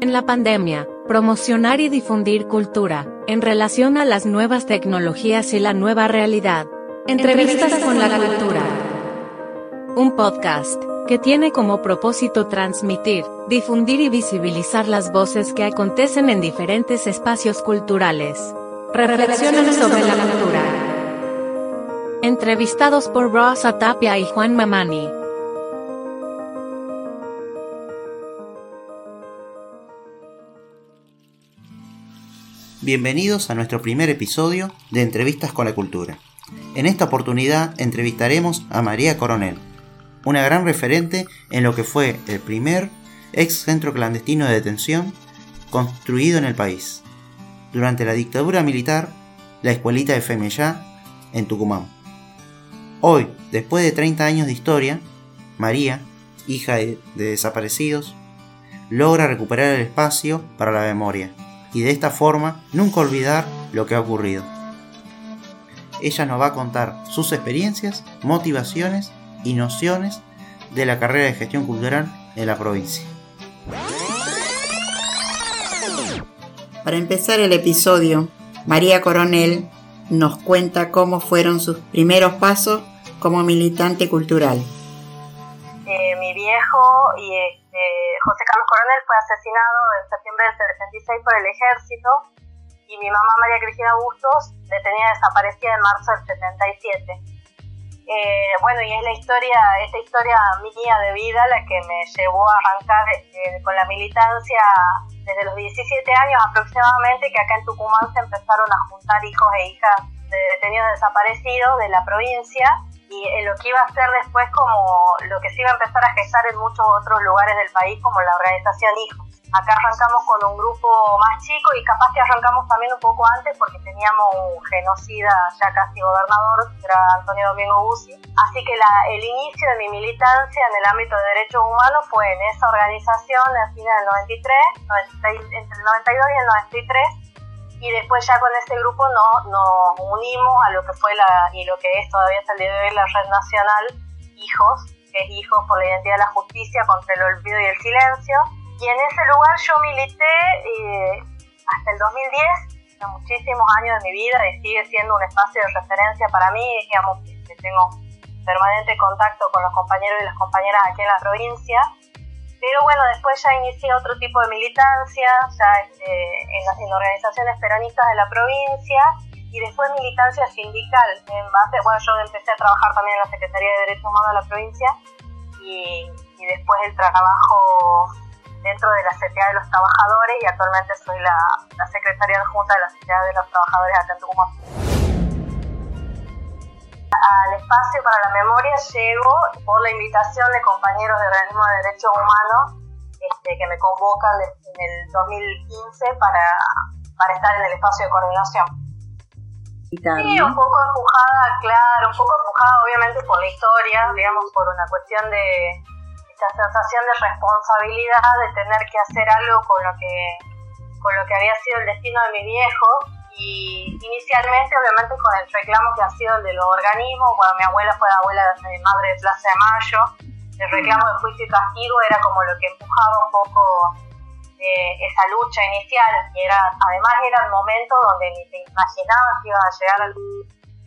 En la pandemia, promocionar y difundir cultura, en relación a las nuevas tecnologías y la nueva realidad. Entrevistas con la cultura. Un podcast que tiene como propósito transmitir, difundir y visibilizar las voces que acontecen en diferentes espacios culturales. Reflexionan sobre la cultura. Entrevistados por Rosa Tapia y Juan Mamani. Bienvenidos a nuestro primer episodio de Entrevistas con la Cultura. En esta oportunidad entrevistaremos a María Coronel, una gran referente en lo que fue el primer ex centro clandestino de detención construido en el país. Durante la dictadura militar, la escuelita de Femellá, en Tucumán. Hoy, después de 30 años de historia, María, hija de, de desaparecidos, logra recuperar el espacio para la memoria y de esta forma nunca olvidar lo que ha ocurrido. Ella nos va a contar sus experiencias, motivaciones y nociones de la carrera de gestión cultural en la provincia. Para empezar el episodio, María Coronel nos cuenta cómo fueron sus primeros pasos como militante cultural. Eh, mi viejo y este, José Carlos Coronel fue asesinado en septiembre del 76 por el ejército y mi mamá María Cristina Bustos le tenía desaparecida en marzo del 77. Eh, bueno, y es la historia, esta historia mía de vida la que me llevó a arrancar eh, con la militancia desde los 17 años aproximadamente, que acá en Tucumán se empezaron a juntar hijos e hijas de detenidos desaparecidos de la provincia y en lo que iba a ser después como lo que se iba a empezar a gestar en muchos otros lugares del país como la organización Hijos. Acá arrancamos con un grupo más chico y capaz que arrancamos también un poco antes porque teníamos un genocida ya casi gobernador, que era Antonio Domingo Bussi. Así que la, el inicio de mi militancia en el ámbito de derechos humanos fue en esa organización a fines del 93, entre el 92 y el 93 y después ya con ese grupo nos, nos unimos a lo que fue la, y lo que es todavía hasta el día de hoy la red nacional Hijos, que es Hijos por la Identidad de la Justicia contra el Olvido y el Silencio, y en ese lugar yo milité eh, hasta el 2010, muchísimos años de mi vida, y sigue siendo un espacio de referencia para mí, digamos que tengo permanente contacto con los compañeros y las compañeras aquí en la provincia. Pero bueno, después ya inicié otro tipo de militancia, ya este, en, las, organizaciones peronistas de la provincia, y después militancia sindical. En base, bueno, yo empecé a trabajar también en la Secretaría de Derechos Humanos de la provincia, y, y después el trabajo dentro de la CTA de los Trabajadores y actualmente soy la, secretaria adjunta de la CTA de los Trabajadores acá en Tucumán. Al espacio para la memoria llego por la invitación de compañeros de organismos de derechos humanos este, que me convocan en el 2015 para, para estar en el espacio de coordinación. Sí, un poco empujada, claro, un poco empujada obviamente por la historia, digamos, por una cuestión de, esta sensación de responsabilidad de tener que hacer algo con lo que con lo que había sido el destino de mi viejo y inicialmente obviamente con el reclamo que ha sido el de los organismos cuando mi abuela fue abuela de madre de Plaza de Mayo el reclamo de juicio y castigo era como lo que empujaba un poco eh, esa lucha inicial y era además era el momento donde ni te imaginabas que iba a llegar al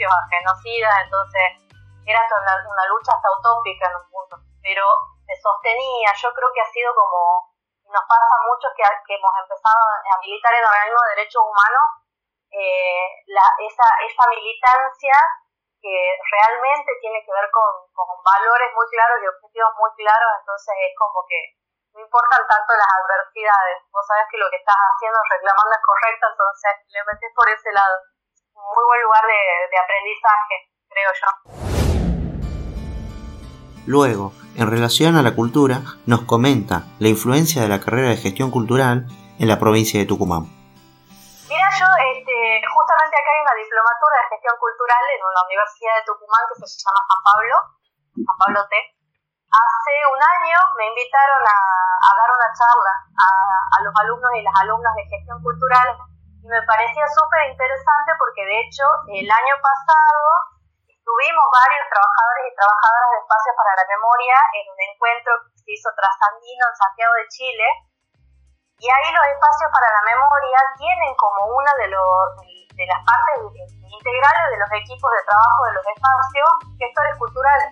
a genocidas entonces era una, una lucha hasta utópica en un punto pero sostenía. Yo creo que ha sido como, nos pasa mucho que, que hemos empezado a militar en organismos de derechos humanos, eh, la, esa, esa militancia que realmente tiene que ver con, valores muy claros y objetivos muy claros, entonces es como que no importan tanto las adversidades, vos sabes que lo que estás haciendo, reclamando es correcto, entonces le metes por ese lado. Muy buen lugar de aprendizaje, creo yo. Luego, en relación a la cultura, nos comenta la influencia de la carrera de gestión cultural en la provincia de Tucumán. Mira, yo este, justamente acá hay una diplomatura de gestión cultural en una universidad de Tucumán que se llama San Pablo, San Pablo T. Hace un año me invitaron a, dar una charla a, a, los alumnos y las alumnas de gestión cultural y me parecía súper interesante porque de hecho el año pasado Tuvimos varios trabajadores y trabajadoras de Espacios para la Memoria en un encuentro que se hizo trasandino en Santiago de Chile. Y ahí los espacios para la memoria tienen como una de, de las partes integrales de los equipos de trabajo de los espacios gestores culturales.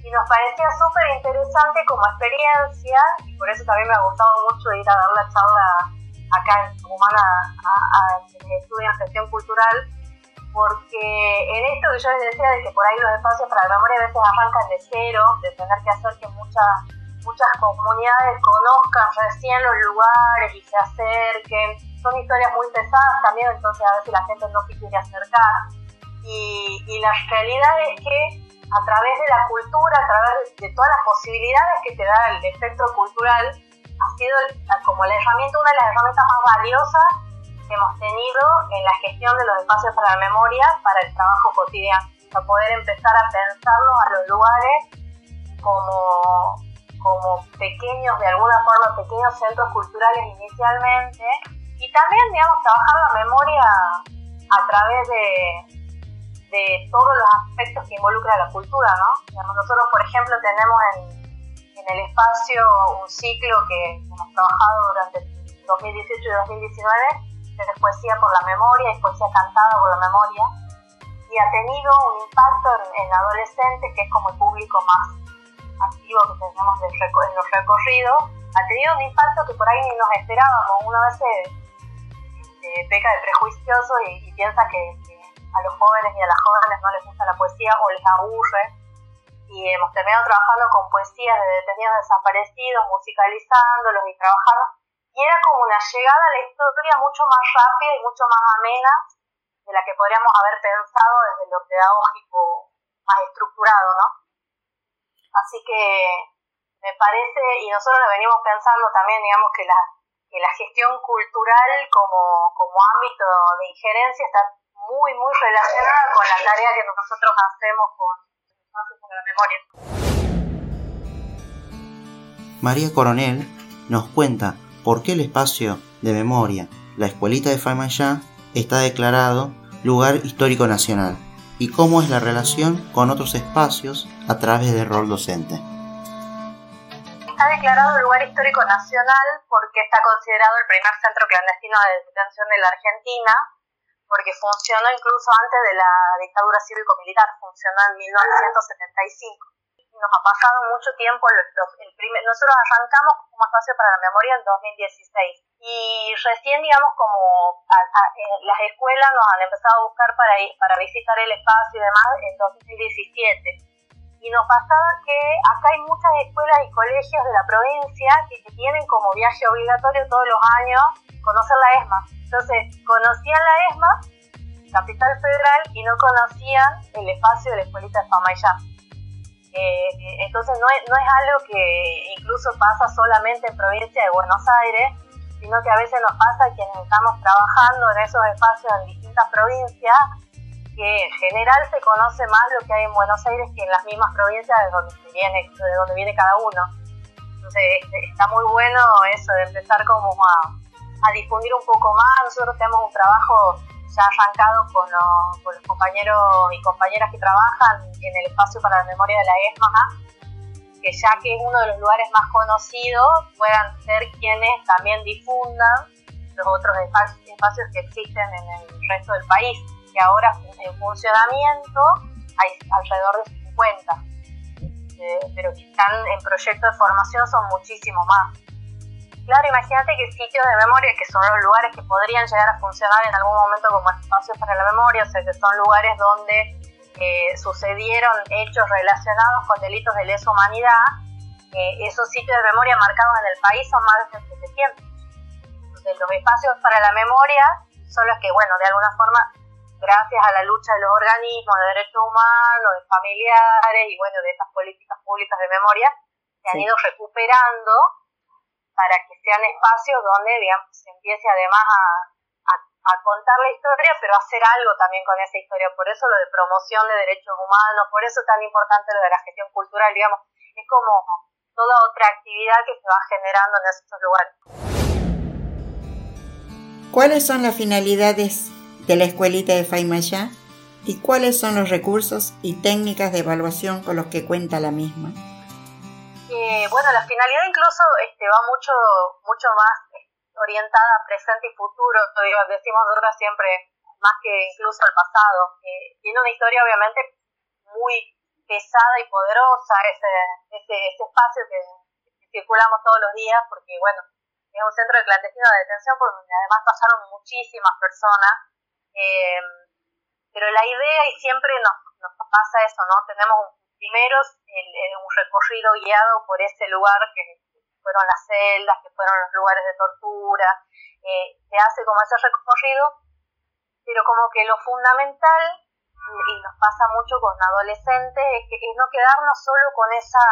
Y nos parecía súper interesante como experiencia, y por eso también me ha gustado mucho ir a dar la charla acá en Humana a, a, quienes estudian gestión cultural, porque en esto que yo les decía de que por ahí los espacios para la memoria a veces arrancan de cero, de tener que hacer que muchas muchas comunidades conozcan recién los lugares y se acerquen. Son historias muy pesadas también, entonces a veces la gente no se quiere acercar. Y, la realidad es que a través de la cultura, a través de, todas las posibilidades que te da el espectro cultural, ha sido como la herramienta, una de las herramientas más valiosas que hemos tenido en la gestión de los espacios para la memoria para el trabajo cotidiano. Para poder empezar a pensarlos a los lugares como como pequeños, de alguna forma, pequeños centros culturales inicialmente, y también, digamos, trabajar la memoria a través de, de todos los aspectos que involucra la cultura, ¿no? nosotros, por ejemplo, tenemos en, en, el espacio un ciclo que hemos trabajado durante 2018 y 2019, que es poesía por la memoria, es poesía cantada por la memoria, y ha tenido un impacto en, en adolescentes, que es como el público más activo que tenemos en los recorridos, ha tenido un impacto que por ahí ni nos esperábamos. Uno a veces este, peca de prejuicioso y, piensa que, a los jóvenes y a las jóvenes no les gusta la poesía o les aburre. Y hemos terminado trabajando con poesías de detenidos desaparecidos, musicalizándolos y trabajando. Y era como una llegada a la historia mucho más rápida y mucho más amena de la que podríamos haber pensado desde lo pedagógico más estructurado, ¿no? Así que me parece, y nosotros lo venimos pensando también, digamos que la, que la gestión cultural como, como ámbito de injerencia está muy, muy relacionada con la tarea que nosotros hacemos con espacios de la memoria. María Coronel nos cuenta por qué el espacio de memoria, la escuelita de Faimayá, está declarado lugar histórico nacional y cómo es la relación con otros espacios a través del rol docente. Está declarado lugar histórico nacional porque está considerado el primer centro clandestino de detención de la Argentina, porque funcionó incluso antes de la dictadura cívico-militar, funcionó en 1975 nos ha pasado mucho tiempo, el primer, nosotros arrancamos como espacio para la memoria en 2016 y recién, digamos, como eh, las escuelas nos han empezado a buscar para, ir, para visitar el espacio y demás en 2017. Y nos pasaba que acá hay muchas escuelas y colegios de la provincia que, tienen como viaje obligatorio todos los años conocer la ESMA. Entonces, conocían la ESMA, Capital Federal, y no conocían el espacio de la escuelita de Famayá. Eh, entonces no es, no es algo que incluso pasa solamente en provincia de Buenos Aires, sino que a veces nos pasa quienes estamos trabajando en esos espacios en distintas provincias, que en general se conoce más lo que hay en Buenos Aires que en las mismas provincias de donde viene, de donde viene cada uno. Entonces este, está muy bueno eso de empezar como a, a difundir un poco más. Nosotros tenemos un trabajo ya arrancado con los, con los, compañeros y compañeras que trabajan en el espacio para la memoria de la ESMA, que ya que es uno de los lugares más conocidos, puedan ser quienes también difundan los otros espacios que existen en el resto del país, que ahora en funcionamiento hay alrededor de 50, eh, pero que están en proyecto de formación son muchísimo más. Claro, imagínate que sitios de memoria, que son los lugares que podrían llegar a funcionar en algún momento como espacios para la memoria, o sea, que son lugares donde eh, sucedieron hechos relacionados con delitos de lesa humanidad, eh, esos sitios de memoria marcados en el país son más de 700. Entonces, los espacios para la memoria son los que, bueno, de alguna forma, gracias a la lucha de los organismos de derechos humanos, de familiares y, bueno, de estas políticas públicas de memoria, se han ido recuperando para que sean espacios donde digamos, se empiece además a, contar la historia, pero hacer algo también con esa historia. Por eso lo de promoción de derechos humanos, por eso tan importante lo de la gestión cultural, digamos, es como toda otra actividad que se va generando en esos lugares. ¿Cuáles son las finalidades de la escuelita de Faimayá y cuáles son los recursos y técnicas de evaluación con los que cuenta la misma? Bueno, la finalidad incluso este, va mucho, mucho más orientada a presente y futuro, digo, decimos nosotros siempre, más que incluso al pasado. tiene una historia obviamente muy pesada y poderosa, ese, ese, ese espacio que, circulamos todos los días, porque bueno, es un centro de clandestino de detención por donde además pasaron muchísimas personas. Eh, pero la idea, y siempre nos, nos pasa eso, ¿no? Tenemos primero un recorrido guiado por ese lugar que fueron las celdas, que fueron los lugares de tortura, eh, se hace como ese recorrido, pero como que lo fundamental, y nos pasa mucho con adolescentes, es, que, es no quedarnos solo con esa,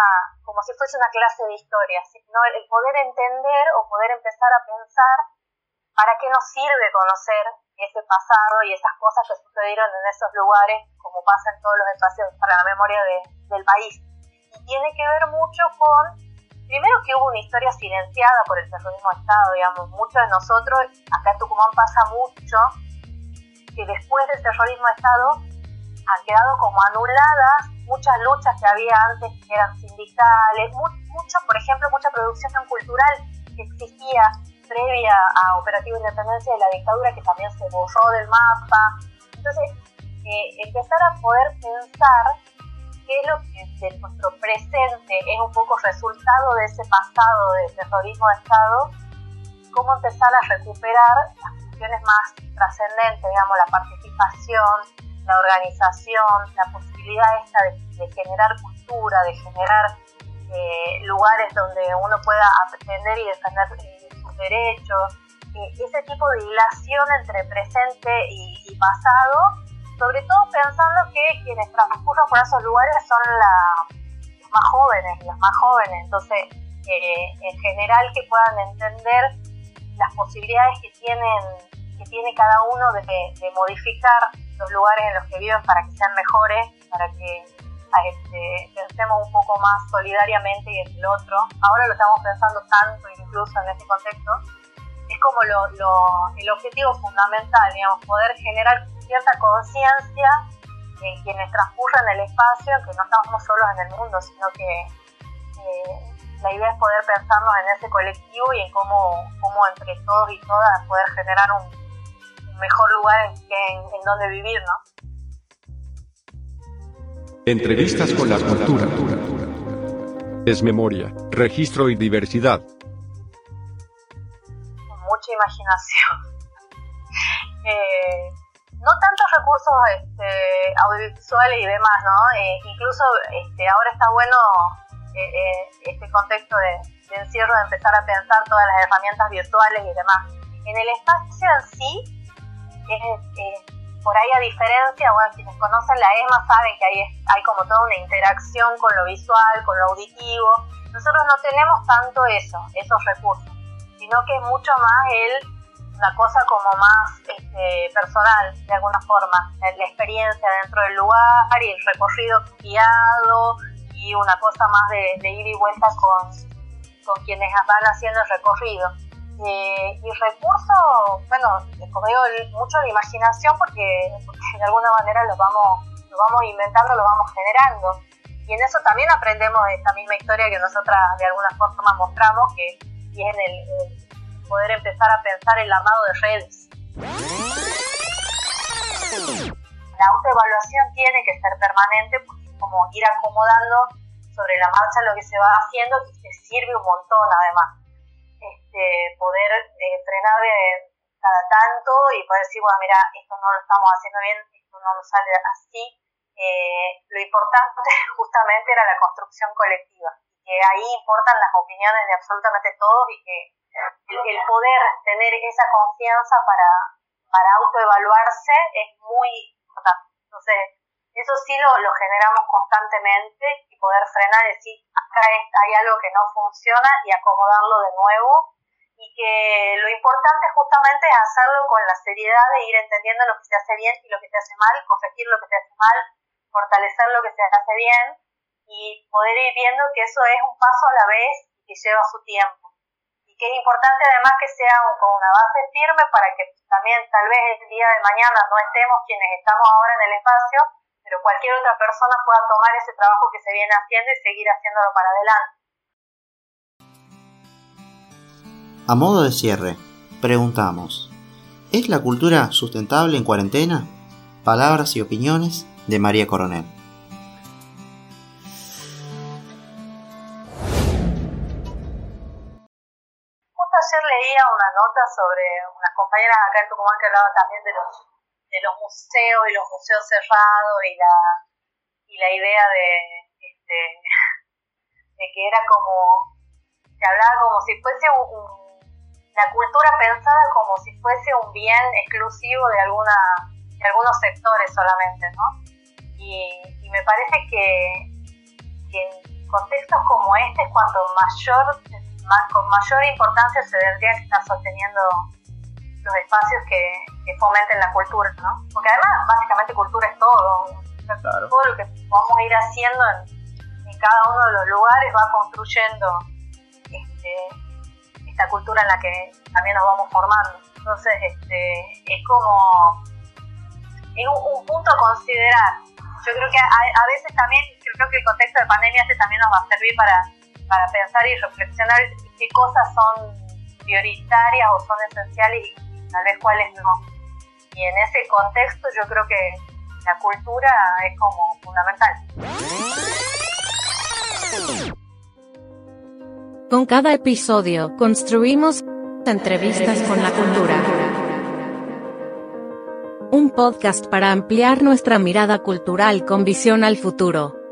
como si fuese una clase de historia, sino el poder entender o poder empezar a pensar para qué nos sirve conocer ese pasado y esas cosas que sucedieron en esos lugares, como pasa en todos los espacios para la memoria de, del país. Y tiene que ver mucho con Primero que hubo una historia silenciada por el terrorismo de Estado, digamos, muchos de nosotros, acá en Tucumán pasa mucho, que después del terrorismo de Estado han quedado como anuladas muchas luchas que había antes que eran sindicales, mucho, por ejemplo, mucha producción cultural que existía previa a Operativo Independencia de la dictadura que también se borró del mapa. Entonces, eh, empezar a poder pensar qué es lo que de nuestro presente es un poco resultado de ese pasado de terrorismo de Estado, cómo empezar a recuperar las funciones más trascendentes, digamos, la participación, la organización, la posibilidad esta de, generar cultura, de generar eh, lugares donde uno pueda aprender y defender eh, derechos, ese tipo de hilación entre presente y pasado sobre todo pensando que quienes transcurren por esos lugares son los más jóvenes, las más jóvenes, entonces eh, en general que puedan entender las posibilidades que tienen que tiene cada uno de, modificar los lugares en los que viven para que sean mejores, para que este, pensemos un poco más solidariamente y en el otro. Ahora lo estamos pensando tanto incluso en este contexto. Es como lo, el objetivo fundamental, digamos, poder generar cierta conciencia en quienes transcurren el espacio, que no estamos solos en el mundo, sino que eh, la idea es poder pensarnos en ese colectivo y en cómo, cómo entre todos y todas poder generar un, mejor lugar en, en, donde vivir, ¿no? Entrevistas con la cultura. Desmemoria, registro y diversidad. mucha imaginación. eh, no tantos recursos este, audiovisuales y demás, ¿no? Eh, incluso este, ahora está bueno eh, este contexto de, encierro de empezar a pensar todas las herramientas virtuales y demás. En el espacio en sí, por ahí a diferencia, bueno, quienes conocen la ESMA saben que hay, hay como toda una interacción con lo visual, con lo auditivo. Nosotros no tenemos tanto eso, esos recursos, sino que es mucho más el una cosa como más este, personal, de alguna forma, la experiencia dentro del lugar y el recorrido guiado y una cosa más de, ir y vuelta con, con quienes van haciendo el recorrido. Eh, y recursos, bueno, como digo, mucho de imaginación porque, de alguna manera lo vamos, lo vamos inventando, lo vamos generando. Y en eso también aprendemos de esta misma historia que nosotras de alguna forma mostramos, que es en el poder empezar a pensar el armado de redes. La autoevaluación tiene que ser permanente porque es como ir acomodando sobre la marcha lo que se va haciendo y te sirve un montón además. Este, poder eh, frenar cada tanto y poder decir, bueno, mira, esto no lo estamos haciendo bien, esto no nos sale así. Eh, lo importante justamente era la construcción colectiva, que ahí importan las opiniones de absolutamente todos y que el, poder tener esa confianza para, para autoevaluarse es muy importante. Entonces, eso sí lo, lo generamos constantemente y poder frenar y decir, acá hay algo que no funciona y acomodarlo de nuevo. Y que lo importante justamente es hacerlo con la seriedad de ir entendiendo lo que se hace bien y lo que se hace mal, corregir lo que se hace mal, fortalecer lo que se hace bien y poder ir viendo que eso es un paso a la vez y que lleva su tiempo que es importante además que sea con una base firme para que también tal vez el día de mañana no estemos quienes estamos ahora en el espacio, pero cualquier otra persona pueda tomar ese trabajo que se viene haciendo y seguir haciéndolo para adelante. A modo de cierre, preguntamos, ¿es la cultura sustentable en cuarentena? Palabras y opiniones de María Coronel. Justo ayer leía una nota sobre unas compañeras acá en Tucumán que hablaban también de los, de los museos y los museos cerrados y la, y la idea de, este, de que era como, se hablaba como si fuese un, la cultura pensada como si fuese un bien exclusivo de alguna de algunos sectores solamente, ¿no? Y, y me parece que, que, en contextos como este es cuando mayor, más, con mayor importancia se tendría que estar sosteniendo los espacios que, que, fomenten la cultura, ¿no? Porque además, básicamente, cultura es todo. Claro. Todo lo que vamos a ir haciendo en, en, cada uno de los lugares va construyendo este, esta cultura en la que también nos vamos formando. Entonces, este, es como es un, un, punto a considerar. Yo creo que a, a, veces también, creo que el contexto de pandemia este también nos va a servir para, para pensar y reflexionar qué cosas son prioritarias o son esenciales y tal vez cuáles no. Y en ese contexto yo creo que la cultura es como fundamental. Con cada episodio construimos entrevistas con la cultura. Un podcast para ampliar nuestra mirada cultural con visión al futuro.